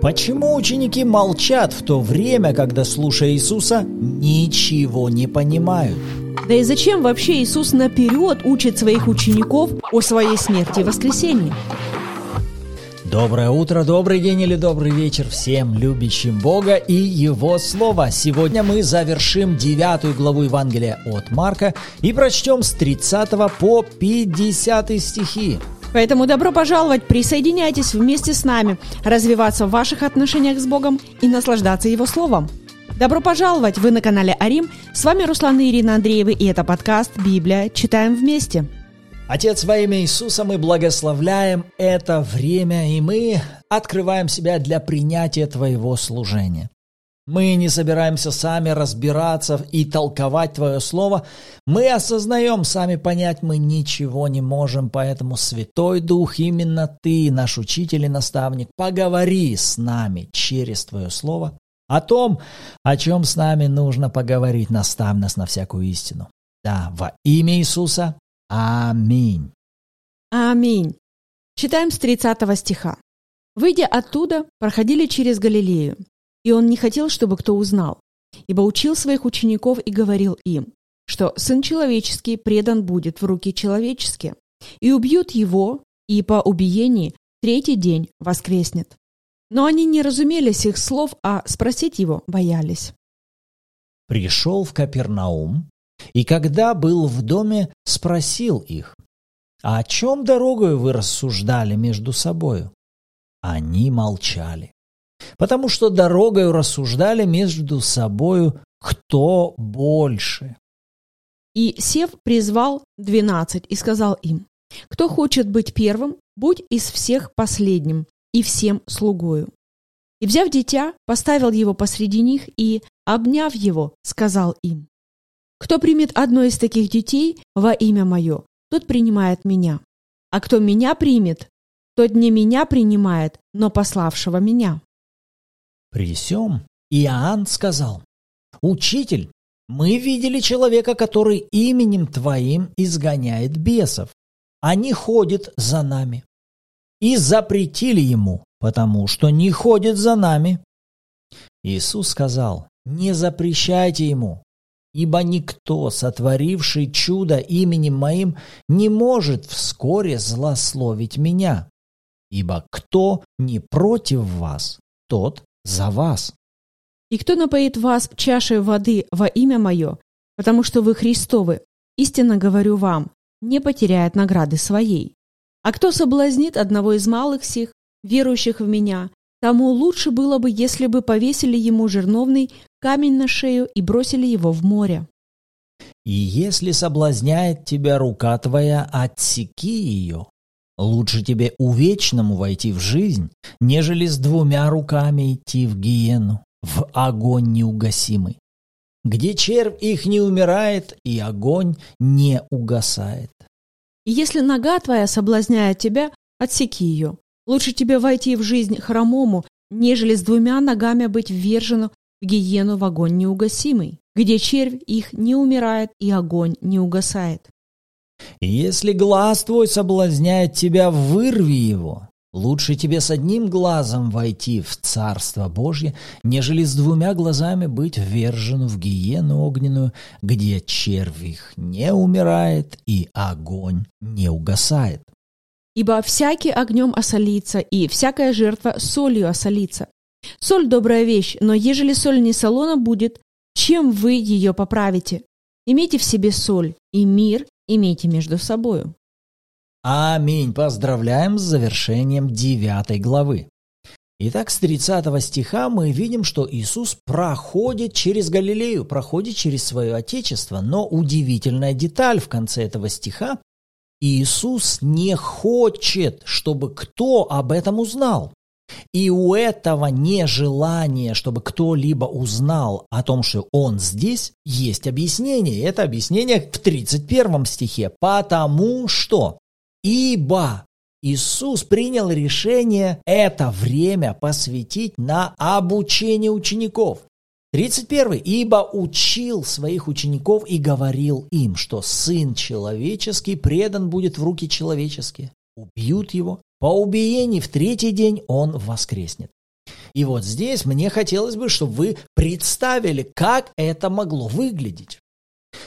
Почему ученики молчат в то время, когда, слушая Иисуса, ничего не понимают? Да и зачем вообще Иисус наперед учит своих учеников о своей смерти и воскресении? Доброе утро, добрый день или добрый вечер всем любящим Бога и Его Слово. Сегодня мы завершим девятую главу Евангелия от Марка и прочтем с 30 по 50 стихи. Поэтому добро пожаловать, присоединяйтесь вместе с нами, развиваться в ваших отношениях с Богом и наслаждаться Его Словом. Добро пожаловать! Вы на канале Арим. С вами Руслан и Ирина Андреевы, и это подкаст «Библия. Читаем вместе». Отец, во имя Иисуса мы благословляем это время, и мы открываем себя для принятия Твоего служения. Мы не собираемся сами разбираться и толковать Твое Слово. Мы осознаем, сами понять мы ничего не можем, поэтому Святой Дух, именно Ты, наш учитель и наставник, поговори с нами через Твое Слово о том, о чем с нами нужно поговорить, наставь нас на всякую истину. Да, во имя Иисуса. Аминь. Аминь. Читаем с 30 стиха. «Выйдя оттуда, проходили через Галилею, и он не хотел, чтобы кто узнал, ибо учил своих учеников и говорил им, что Сын Человеческий предан будет в руки человеческие, и убьют его, и по убиении третий день воскреснет. Но они не разумели сих слов, а спросить его боялись. Пришел в Капернаум, и когда был в доме, спросил их, «А о чем дорогою вы рассуждали между собою?» Они молчали потому что дорогою рассуждали между собою, кто больше. И Сев призвал двенадцать и сказал им, «Кто хочет быть первым, будь из всех последним и всем слугою». И, взяв дитя, поставил его посреди них и, обняв его, сказал им, «Кто примет одно из таких детей во имя мое, тот принимает меня. А кто меня примет, тот не меня принимает, но пославшего меня». При сём Иоанн сказал, «Учитель, мы видели человека, который именем Твоим изгоняет бесов. Они ходят за нами. И запретили ему, потому что не ходит за нами». Иисус сказал, «Не запрещайте ему, ибо никто, сотворивший чудо именем моим, не может вскоре злословить меня. Ибо кто не против вас, тот за вас. И кто напоит вас чашей воды во имя мое, потому что вы Христовы, истинно говорю вам, не потеряет награды своей. А кто соблазнит одного из малых сих, верующих в меня, тому лучше было бы, если бы повесили ему жерновный камень на шею и бросили его в море. И если соблазняет тебя рука твоя, отсеки ее. Лучше тебе увечному войти в жизнь, нежели с двумя руками идти в гиену, в огонь неугасимый, где червь их не умирает и огонь не угасает. И если нога твоя соблазняет тебя, отсеки ее. Лучше тебе войти в жизнь хромому, нежели с двумя ногами быть ввержену в гиену в огонь неугасимый, где червь их не умирает и огонь не угасает. Если глаз твой соблазняет тебя, вырви его. Лучше тебе с одним глазом войти в Царство Божье, нежели с двумя глазами быть ввержен в гиену огненную, где червь их не умирает и огонь не угасает. Ибо всякий огнем осолится, и всякая жертва солью осолится. Соль – добрая вещь, но ежели соль не солона будет, чем вы ее поправите? Имейте в себе соль, и мир имейте между собою. Аминь. Поздравляем с завершением девятой главы. Итак, с 30 стиха мы видим, что Иисус проходит через Галилею, проходит через свое Отечество. Но удивительная деталь в конце этого стиха – Иисус не хочет, чтобы кто об этом узнал. И у этого нежелания, чтобы кто-либо узнал о том, что он здесь, есть объяснение. Это объяснение в 31 стихе. Потому что, ибо Иисус принял решение это время посвятить на обучение учеников. 31. «Ибо учил своих учеников и говорил им, что Сын Человеческий предан будет в руки человеческие. Убьют его, по убиении в третий день он воскреснет. И вот здесь мне хотелось бы, чтобы вы представили, как это могло выглядеть.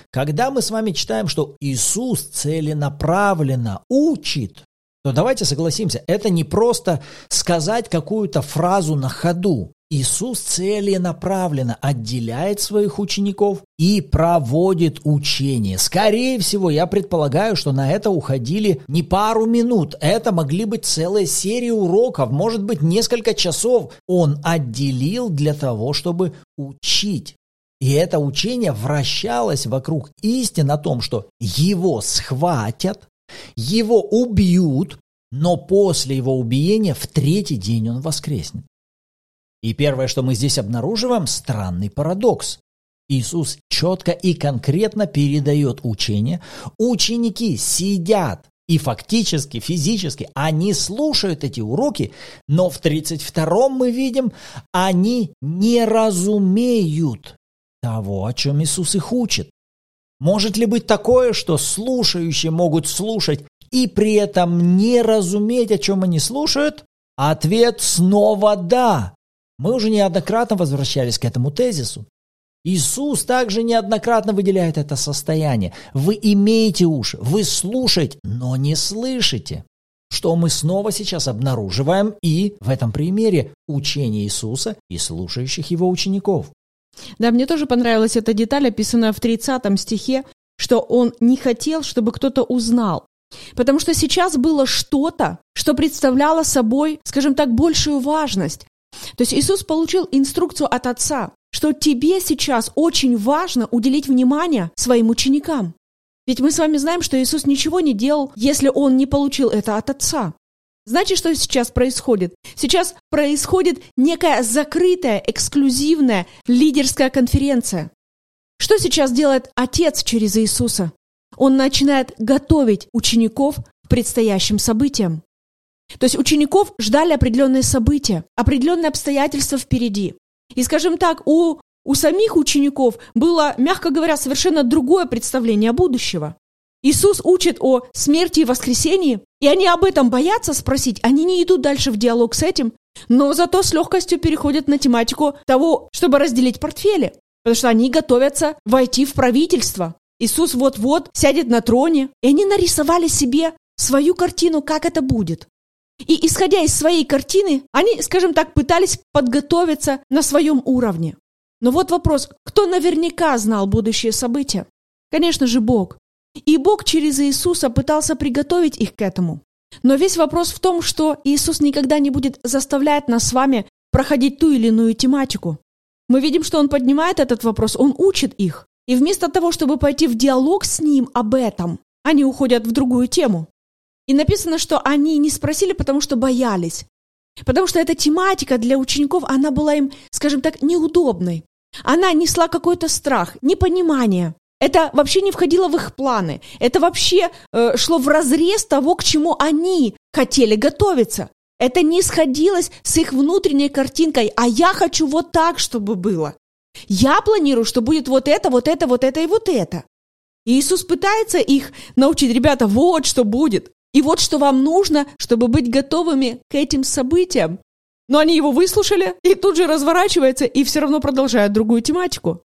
Когда мы с вами читаем, что Иисус целенаправленно учит, то давайте согласимся, это не просто сказать какую-то фразу на ходу. Иисус целенаправленно отделяет своих учеников и проводит учение. Скорее всего, я предполагаю, что на это уходили не пару минут, это могли быть целая серия уроков, может быть несколько часов. Он отделил для того, чтобы учить. И это учение вращалось вокруг истины о том, что его схватят, его убьют, но после его убиения в третий день он воскреснет. И первое, что мы здесь обнаруживаем, странный парадокс. Иисус четко и конкретно передает учение. Ученики сидят и фактически, физически, они слушают эти уроки, но в 32-м мы видим, они не разумеют того, о чем Иисус их учит. Может ли быть такое, что слушающие могут слушать и при этом не разуметь, о чем они слушают? Ответ снова «да». Мы уже неоднократно возвращались к этому тезису. Иисус также неоднократно выделяет это состояние. Вы имеете уши, вы слушаете, но не слышите. Что мы снова сейчас обнаруживаем и в этом примере учение Иисуса и слушающих его учеников. Да, мне тоже понравилась эта деталь, описанная в 30 стихе, что он не хотел, чтобы кто-то узнал. Потому что сейчас было что-то, что представляло собой, скажем так, большую важность. То есть Иисус получил инструкцию от Отца, что тебе сейчас очень важно уделить внимание своим ученикам. Ведь мы с вами знаем, что Иисус ничего не делал, если Он не получил это от Отца. Знаете, что сейчас происходит? Сейчас происходит некая закрытая, эксклюзивная лидерская конференция. Что сейчас делает Отец через Иисуса? Он начинает готовить учеников к предстоящим событиям. То есть учеников ждали определенные события, определенные обстоятельства впереди. И, скажем так, у, у самих учеников было, мягко говоря, совершенно другое представление будущего. Иисус учит о смерти и воскресении, и они об этом боятся спросить, они не идут дальше в диалог с этим, но зато с легкостью переходят на тематику того, чтобы разделить портфели, потому что они готовятся войти в правительство. Иисус вот-вот сядет на троне, и они нарисовали себе свою картину, как это будет. И исходя из своей картины, они, скажем так, пытались подготовиться на своем уровне. Но вот вопрос, кто наверняка знал будущее события? Конечно же, Бог. И Бог через Иисуса пытался приготовить их к этому. Но весь вопрос в том, что Иисус никогда не будет заставлять нас с вами проходить ту или иную тематику. Мы видим, что Он поднимает этот вопрос, Он учит их. И вместо того, чтобы пойти в диалог с Ним об этом, они уходят в другую тему. И написано, что они не спросили, потому что боялись. Потому что эта тематика для учеников, она была им, скажем так, неудобной. Она несла какой-то страх, непонимание. Это вообще не входило в их планы. Это вообще э, шло в разрез того, к чему они хотели готовиться. Это не сходилось с их внутренней картинкой, а я хочу вот так, чтобы было. Я планирую, что будет вот это, вот это, вот это и вот это. И Иисус пытается их научить, ребята, вот что будет. И вот что вам нужно, чтобы быть готовыми к этим событиям. Но они его выслушали и тут же разворачиваются и все равно продолжают другую тематику.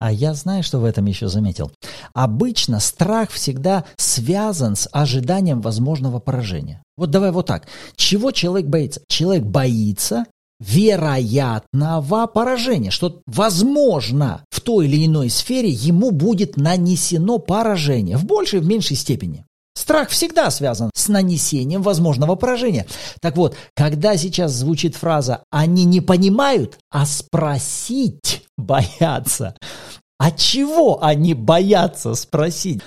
А я знаю, что в этом еще заметил. Обычно страх всегда связан с ожиданием возможного поражения. Вот давай вот так. Чего человек боится? Человек боится вероятного поражения, что, возможно, в той или иной сфере ему будет нанесено поражение в большей, в меньшей степени. Страх всегда связан с нанесением возможного поражения. Так вот, когда сейчас звучит фраза «они не понимают», а спросить боятся, от чего они боятся спросить?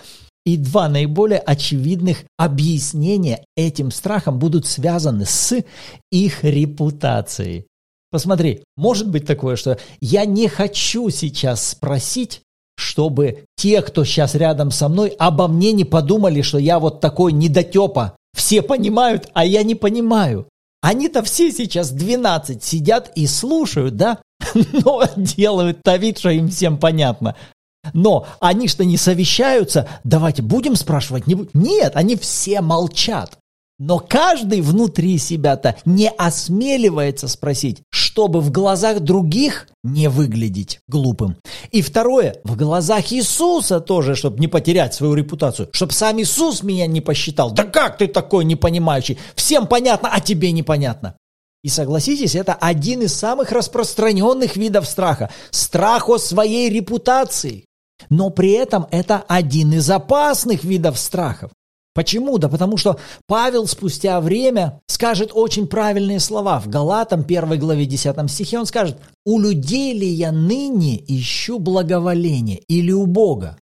И два наиболее очевидных объяснения этим страхом будут связаны с их репутацией. Посмотри, может быть такое, что я не хочу сейчас спросить, чтобы те, кто сейчас рядом со мной, обо мне не подумали, что я вот такой недотепа. Все понимают, а я не понимаю. Они-то все сейчас 12 сидят и слушают, да? Но делают-то вид, что им всем понятно. Но они что не совещаются, давайте будем спрашивать, не будем. Нет, они все молчат. Но каждый внутри себя-то не осмеливается спросить, чтобы в глазах других не выглядеть глупым. И второе, в глазах Иисуса тоже, чтобы не потерять свою репутацию, чтобы сам Иисус меня не посчитал. Да как ты такой непонимающий? Всем понятно, а тебе непонятно. И согласитесь, это один из самых распространенных видов страха. Страх о своей репутации. Но при этом это один из опасных видов страхов. Почему? Да потому что Павел спустя время скажет очень правильные слова. В Галатам 1 главе 10 стихе он скажет, «У людей ли я ныне ищу благоволение или у Бога?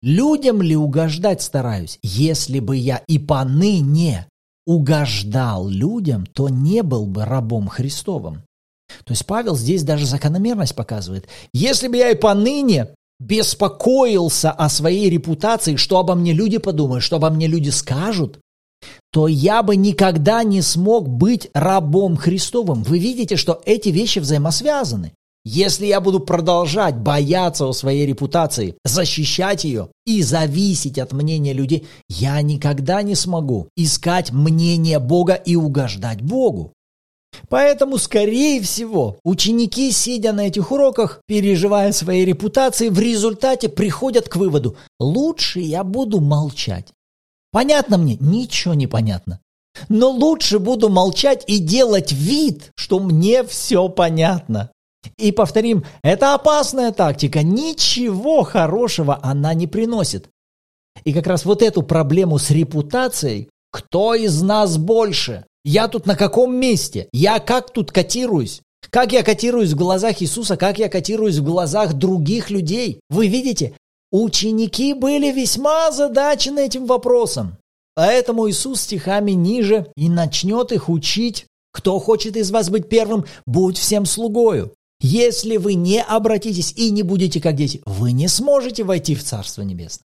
Людям ли угождать стараюсь? Если бы я и поныне угождал людям, то не был бы рабом Христовым». То есть Павел здесь даже закономерность показывает. Если бы я и поныне беспокоился о своей репутации, что обо мне люди подумают, что обо мне люди скажут, то я бы никогда не смог быть рабом Христовым. Вы видите, что эти вещи взаимосвязаны. Если я буду продолжать бояться о своей репутации, защищать ее и зависеть от мнения людей, я никогда не смогу искать мнение Бога и угождать Богу. Поэтому, скорее всего, ученики, сидя на этих уроках, переживая своей репутации, в результате приходят к выводу «лучше я буду молчать». Понятно мне? Ничего не понятно. Но лучше буду молчать и делать вид, что мне все понятно. И повторим, это опасная тактика, ничего хорошего она не приносит. И как раз вот эту проблему с репутацией, кто из нас больше? Я тут на каком месте? Я как тут котируюсь? Как я котируюсь в глазах Иисуса, как я котируюсь в глазах других людей? Вы видите, ученики были весьма озадачены этим вопросом. Поэтому Иисус стихами ниже и начнет их учить. Кто хочет из вас быть первым, будь всем слугою. Если вы не обратитесь и не будете как дети, вы не сможете войти в Царство Небесное.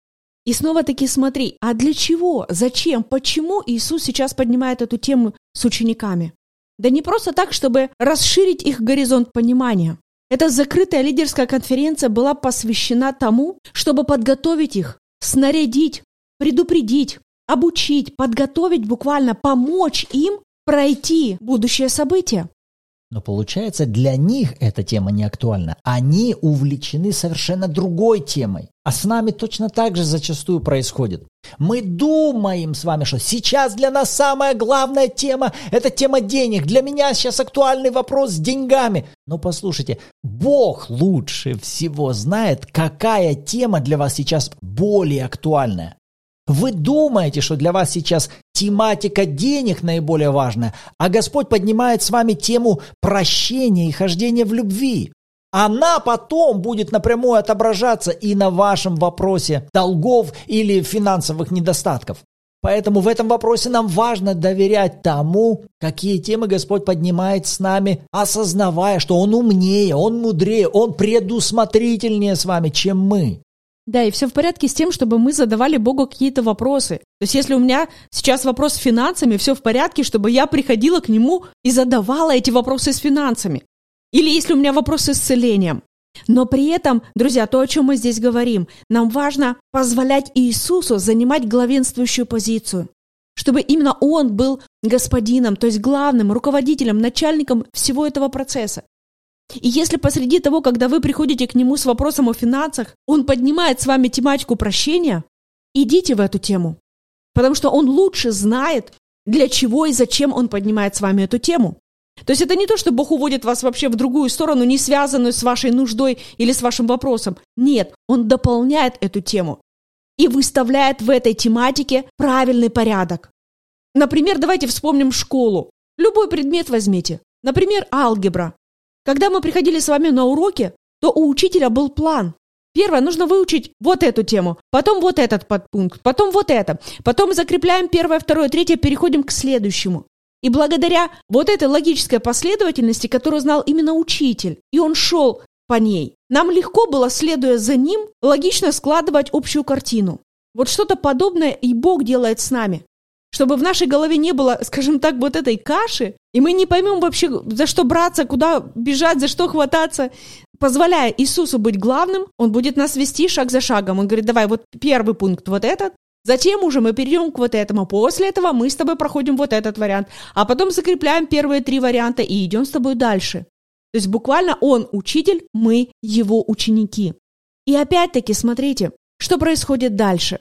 И снова-таки смотри, а для чего, зачем, почему Иисус сейчас поднимает эту тему с учениками? Да не просто так, чтобы расширить их горизонт понимания. Эта закрытая лидерская конференция была посвящена тому, чтобы подготовить их, снарядить, предупредить, обучить, подготовить, буквально помочь им пройти будущее событие. Но получается, для них эта тема не актуальна. Они увлечены совершенно другой темой. А с нами точно так же зачастую происходит. Мы думаем с вами, что сейчас для нас самая главная тема – это тема денег. Для меня сейчас актуальный вопрос с деньгами. Но послушайте, Бог лучше всего знает, какая тема для вас сейчас более актуальная. Вы думаете, что для вас сейчас тематика денег наиболее важная, а Господь поднимает с вами тему прощения и хождения в любви. Она потом будет напрямую отображаться и на вашем вопросе долгов или финансовых недостатков. Поэтому в этом вопросе нам важно доверять тому, какие темы Господь поднимает с нами, осознавая, что Он умнее, Он мудрее, Он предусмотрительнее с вами, чем мы. Да, и все в порядке с тем, чтобы мы задавали Богу какие-то вопросы. То есть если у меня сейчас вопрос с финансами, все в порядке, чтобы я приходила к Нему и задавала эти вопросы с финансами. Или если у меня вопросы с исцелением. Но при этом, друзья, то, о чем мы здесь говорим, нам важно позволять Иисусу занимать главенствующую позицию, чтобы именно Он был господином, то есть главным, руководителем, начальником всего этого процесса. И если посреди того, когда вы приходите к нему с вопросом о финансах, он поднимает с вами тематику прощения, идите в эту тему. Потому что он лучше знает, для чего и зачем он поднимает с вами эту тему. То есть это не то, что Бог уводит вас вообще в другую сторону, не связанную с вашей нуждой или с вашим вопросом. Нет, Он дополняет эту тему и выставляет в этой тематике правильный порядок. Например, давайте вспомним школу. Любой предмет возьмите. Например, алгебра. Когда мы приходили с вами на уроки, то у учителя был план. Первое, нужно выучить вот эту тему, потом вот этот подпункт, потом вот это. Потом закрепляем первое, второе, третье, переходим к следующему. И благодаря вот этой логической последовательности, которую знал именно учитель, и он шел по ней, нам легко было, следуя за ним, логично складывать общую картину. Вот что-то подобное и Бог делает с нами чтобы в нашей голове не было, скажем так, вот этой каши, и мы не поймем вообще, за что браться, куда бежать, за что хвататься. Позволяя Иисусу быть главным, Он будет нас вести шаг за шагом. Он говорит, давай, вот первый пункт вот этот, Затем уже мы перейдем к вот этому. После этого мы с тобой проходим вот этот вариант. А потом закрепляем первые три варианта и идем с тобой дальше. То есть буквально он учитель, мы его ученики. И опять-таки, смотрите, что происходит дальше.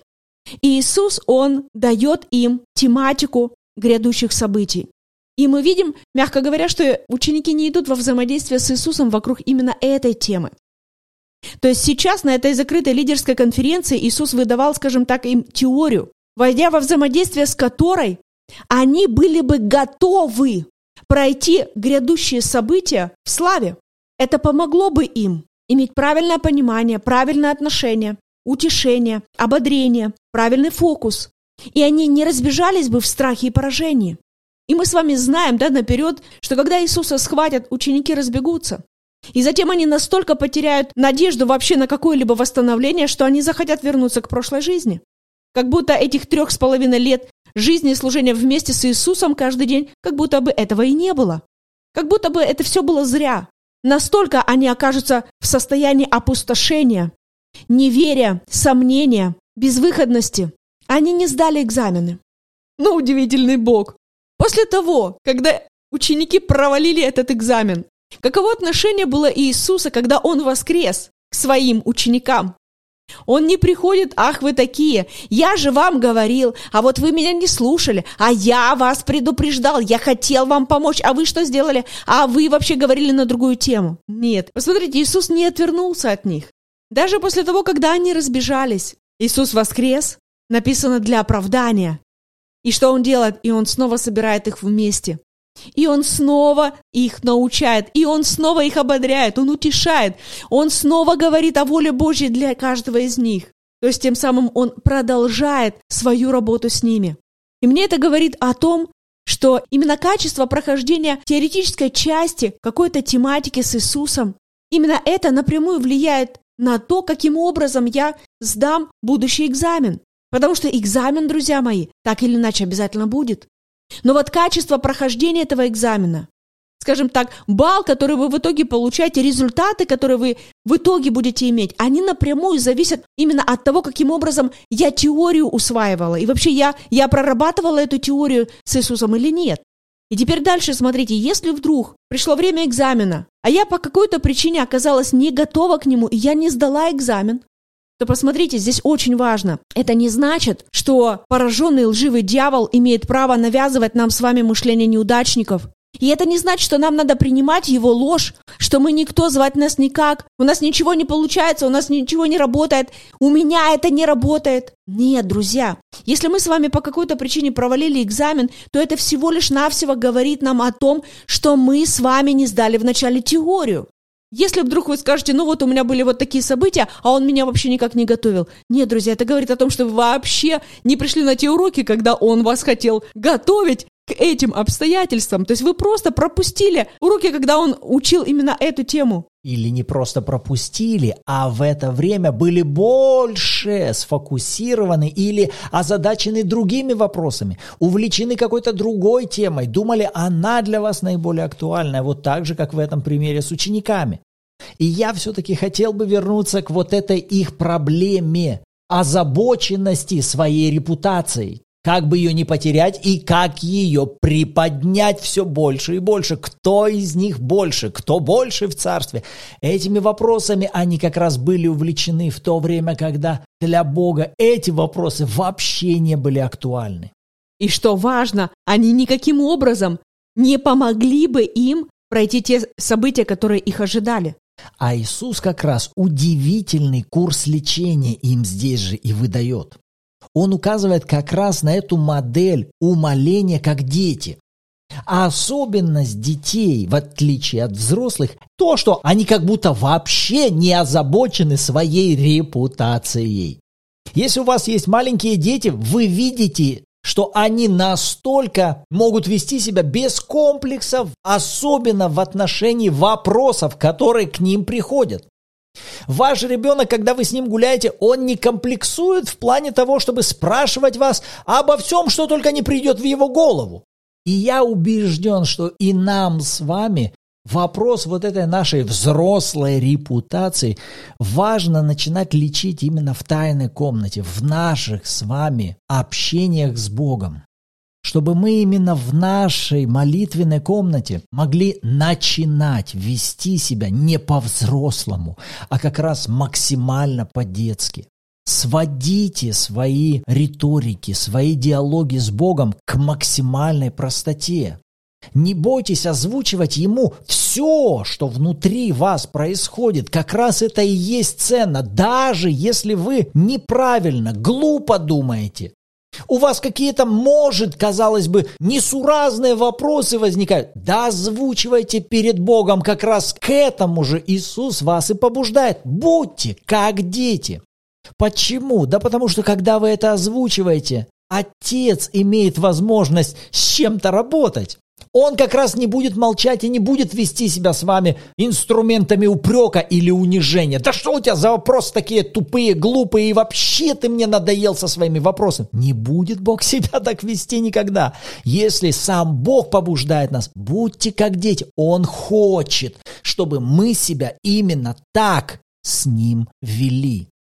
Иисус, он дает им тематику грядущих событий. И мы видим, мягко говоря, что ученики не идут во взаимодействие с Иисусом вокруг именно этой темы. То есть сейчас на этой закрытой лидерской конференции Иисус выдавал, скажем так, им теорию, войдя во взаимодействие с которой они были бы готовы пройти грядущие события в славе. Это помогло бы им иметь правильное понимание, правильное отношение, утешение, ободрение, правильный фокус. И они не разбежались бы в страхе и поражении. И мы с вами знаем, да, наперед, что когда Иисуса схватят, ученики разбегутся. И затем они настолько потеряют надежду вообще на какое-либо восстановление, что они захотят вернуться к прошлой жизни. Как будто этих трех с половиной лет жизни и служения вместе с Иисусом каждый день, как будто бы этого и не было. Как будто бы это все было зря. Настолько они окажутся в состоянии опустошения, неверия, сомнения, безвыходности. Они не сдали экзамены. Но удивительный Бог. После того, когда ученики провалили этот экзамен, каково отношение было Иисуса, когда Он воскрес к своим ученикам? Он не приходит, ах, вы такие, я же вам говорил, а вот вы меня не слушали, а я вас предупреждал, я хотел вам помочь, а вы что сделали? А вы вообще говорили на другую тему. Нет, посмотрите, Иисус не отвернулся от них. Даже после того, когда они разбежались, Иисус воскрес, написано для оправдания. И что Он делает? И Он снова собирает их вместе. И он снова их научает, и он снова их ободряет, он утешает, он снова говорит о воле Божьей для каждого из них. То есть тем самым он продолжает свою работу с ними. И мне это говорит о том, что именно качество прохождения теоретической части какой-то тематики с Иисусом, именно это напрямую влияет на то, каким образом я сдам будущий экзамен. Потому что экзамен, друзья мои, так или иначе обязательно будет. Но вот качество прохождения этого экзамена, скажем так, балл, который вы в итоге получаете, результаты, которые вы в итоге будете иметь, они напрямую зависят именно от того, каким образом я теорию усваивала. И вообще я, я прорабатывала эту теорию с Иисусом или нет. И теперь дальше смотрите, если вдруг пришло время экзамена, а я по какой-то причине оказалась не готова к нему, и я не сдала экзамен, то посмотрите, здесь очень важно. Это не значит, что пораженный лживый дьявол имеет право навязывать нам с вами мышление неудачников. И это не значит, что нам надо принимать его ложь, что мы никто, звать нас никак, у нас ничего не получается, у нас ничего не работает, у меня это не работает. Нет, друзья, если мы с вами по какой-то причине провалили экзамен, то это всего лишь навсего говорит нам о том, что мы с вами не сдали вначале теорию. Если вдруг вы скажете, ну вот у меня были вот такие события, а он меня вообще никак не готовил. Нет, друзья, это говорит о том, что вы вообще не пришли на те уроки, когда он вас хотел готовить к этим обстоятельствам. То есть вы просто пропустили уроки, когда он учил именно эту тему. Или не просто пропустили, а в это время были больше сфокусированы или озадачены другими вопросами, увлечены какой-то другой темой, думали, она для вас наиболее актуальная, вот так же, как в этом примере с учениками. И я все-таки хотел бы вернуться к вот этой их проблеме озабоченности своей репутацией. Как бы ее не потерять и как ее приподнять все больше и больше. Кто из них больше? Кто больше в царстве? Этими вопросами они как раз были увлечены в то время, когда для Бога эти вопросы вообще не были актуальны. И что важно, они никаким образом не помогли бы им пройти те события, которые их ожидали. А Иисус как раз удивительный курс лечения им здесь же и выдает он указывает как раз на эту модель умоления как дети. А особенность детей, в отличие от взрослых, то, что они как будто вообще не озабочены своей репутацией. Если у вас есть маленькие дети, вы видите, что они настолько могут вести себя без комплексов, особенно в отношении вопросов, которые к ним приходят. Ваш ребенок, когда вы с ним гуляете, он не комплексует в плане того, чтобы спрашивать вас обо всем, что только не придет в его голову. И я убежден, что и нам с вами вопрос вот этой нашей взрослой репутации важно начинать лечить именно в тайной комнате, в наших с вами общениях с Богом чтобы мы именно в нашей молитвенной комнате могли начинать вести себя не по-взрослому, а как раз максимально по-детски. Сводите свои риторики, свои диалоги с Богом к максимальной простоте. Не бойтесь озвучивать ему все, что внутри вас происходит. Как раз это и есть ценно, даже если вы неправильно, глупо думаете. У вас какие-то, может, казалось бы, несуразные вопросы возникают. Да озвучивайте перед Богом, как раз к этому же Иисус вас и побуждает. Будьте как дети. Почему? Да потому что когда вы это озвучиваете, Отец имеет возможность с чем-то работать. Он как раз не будет молчать и не будет вести себя с вами инструментами упрека или унижения. Да что у тебя за вопросы такие тупые, глупые, и вообще ты мне надоел со своими вопросами. Не будет Бог себя так вести никогда. Если сам Бог побуждает нас, будьте как дети. Он хочет, чтобы мы себя именно так с Ним вели.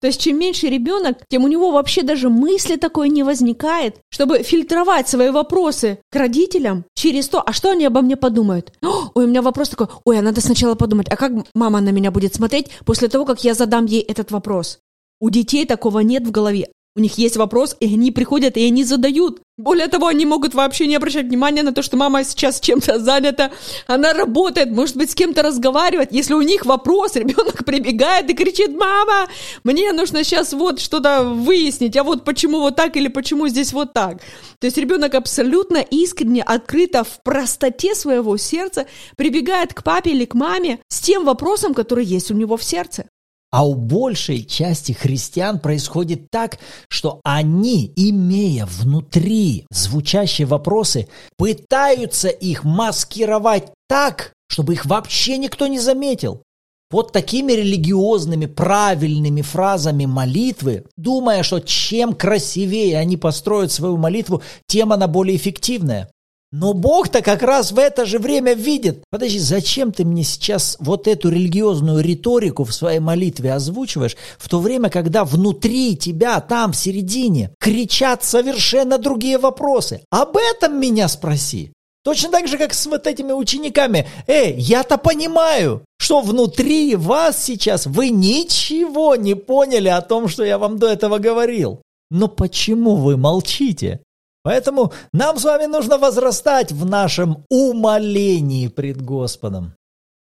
То есть чем меньше ребенок, тем у него вообще даже мысли такой не возникает, чтобы фильтровать свои вопросы к родителям через то, а что они обо мне подумают. Ой, у меня вопрос такой, ой, а надо сначала подумать, а как мама на меня будет смотреть после того, как я задам ей этот вопрос? У детей такого нет в голове. У них есть вопрос, и они приходят, и они задают. Более того, они могут вообще не обращать внимания на то, что мама сейчас чем-то занята, она работает, может быть, с кем-то разговаривает. Если у них вопрос, ребенок прибегает и кричит, мама, мне нужно сейчас вот что-то выяснить, а вот почему вот так или почему здесь вот так. То есть ребенок абсолютно искренне, открыто, в простоте своего сердца прибегает к папе или к маме с тем вопросом, который есть у него в сердце. А у большей части христиан происходит так, что они, имея внутри звучащие вопросы, пытаются их маскировать так, чтобы их вообще никто не заметил. Под такими религиозными правильными фразами молитвы, думая, что чем красивее они построят свою молитву, тем она более эффективная. Но Бог-то как раз в это же время видит. Подожди, зачем ты мне сейчас вот эту религиозную риторику в своей молитве озвучиваешь, в то время, когда внутри тебя, там, в середине, кричат совершенно другие вопросы? Об этом меня спроси. Точно так же, как с вот этими учениками. Эй, я-то понимаю, что внутри вас сейчас вы ничего не поняли о том, что я вам до этого говорил. Но почему вы молчите? Поэтому нам с вами нужно возрастать в нашем умолении пред Господом.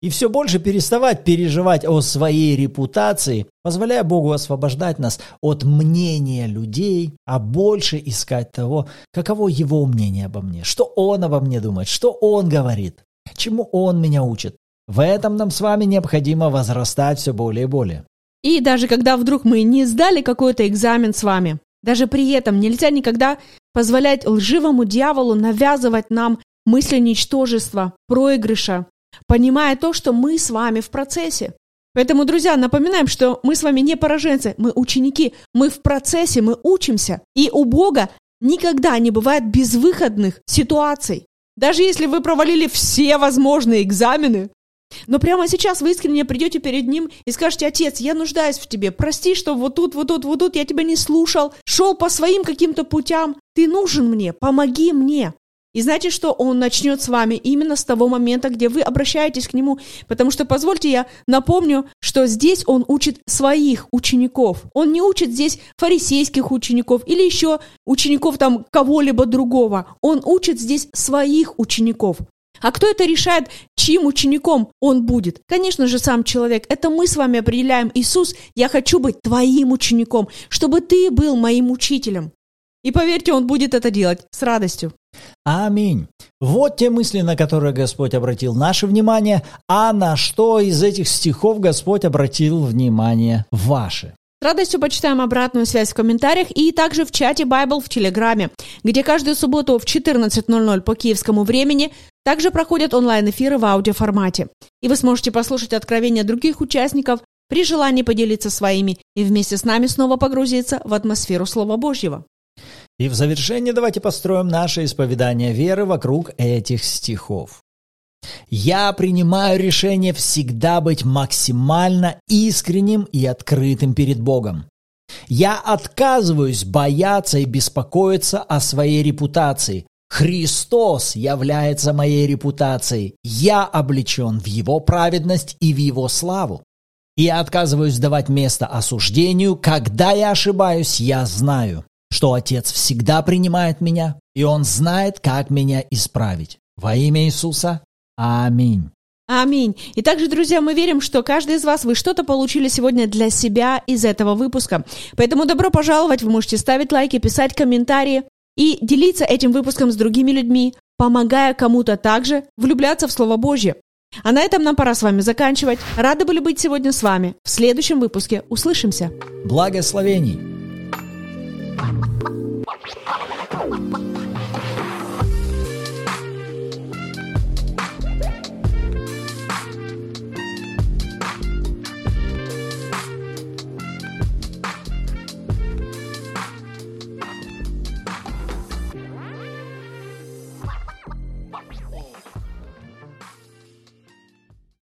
И все больше переставать переживать о своей репутации, позволяя Богу освобождать нас от мнения людей, а больше искать того, каково Его мнение обо мне, что Он обо мне думает, что Он говорит, чему Он меня учит. В этом нам с вами необходимо возрастать все более и более. И даже когда вдруг мы не сдали какой-то экзамен с вами, даже при этом нельзя никогда позволять лживому дьяволу навязывать нам мысли ничтожества, проигрыша, понимая то, что мы с вами в процессе. Поэтому, друзья, напоминаем, что мы с вами не пораженцы, мы ученики, мы в процессе, мы учимся. И у Бога никогда не бывает безвыходных ситуаций. Даже если вы провалили все возможные экзамены, но прямо сейчас вы искренне придете перед ним и скажете, отец, я нуждаюсь в тебе, прости, что вот тут, вот тут, вот тут я тебя не слушал, шел по своим каким-то путям, ты нужен мне, помоги мне. И знаете что? Он начнет с вами именно с того момента, где вы обращаетесь к нему. Потому что, позвольте, я напомню, что здесь он учит своих учеников. Он не учит здесь фарисейских учеников или еще учеников там кого-либо другого. Он учит здесь своих учеников. А кто это решает, чьим учеником он будет? Конечно же, сам человек. Это мы с вами определяем. Иисус, я хочу быть твоим учеником, чтобы ты был моим учителем. И поверьте, он будет это делать с радостью. Аминь. Вот те мысли, на которые Господь обратил наше внимание, а на что из этих стихов Господь обратил внимание ваше. Радостью почитаем обратную связь в комментариях и также в чате Bible в Телеграме, где каждую субботу в 14.00 по киевскому времени также проходят онлайн-эфиры в аудиоформате. И вы сможете послушать откровения других участников, при желании поделиться своими и вместе с нами снова погрузиться в атмосферу Слова Божьего. И в завершение давайте построим наше исповедание веры вокруг этих стихов. Я принимаю решение всегда быть максимально искренним и открытым перед Богом. Я отказываюсь бояться и беспокоиться о своей репутации. Христос является моей репутацией. Я облечен в Его праведность и в Его славу. Я отказываюсь давать место осуждению. Когда я ошибаюсь, я знаю, что Отец всегда принимает меня, и Он знает, как меня исправить. Во имя Иисуса. Аминь. Аминь. И также, друзья, мы верим, что каждый из вас, вы что-то получили сегодня для себя из этого выпуска. Поэтому добро пожаловать, вы можете ставить лайки, писать комментарии и делиться этим выпуском с другими людьми, помогая кому-то также влюбляться в Слово Божье. А на этом нам пора с вами заканчивать. Рады были быть сегодня с вами. В следующем выпуске услышимся. Благословений.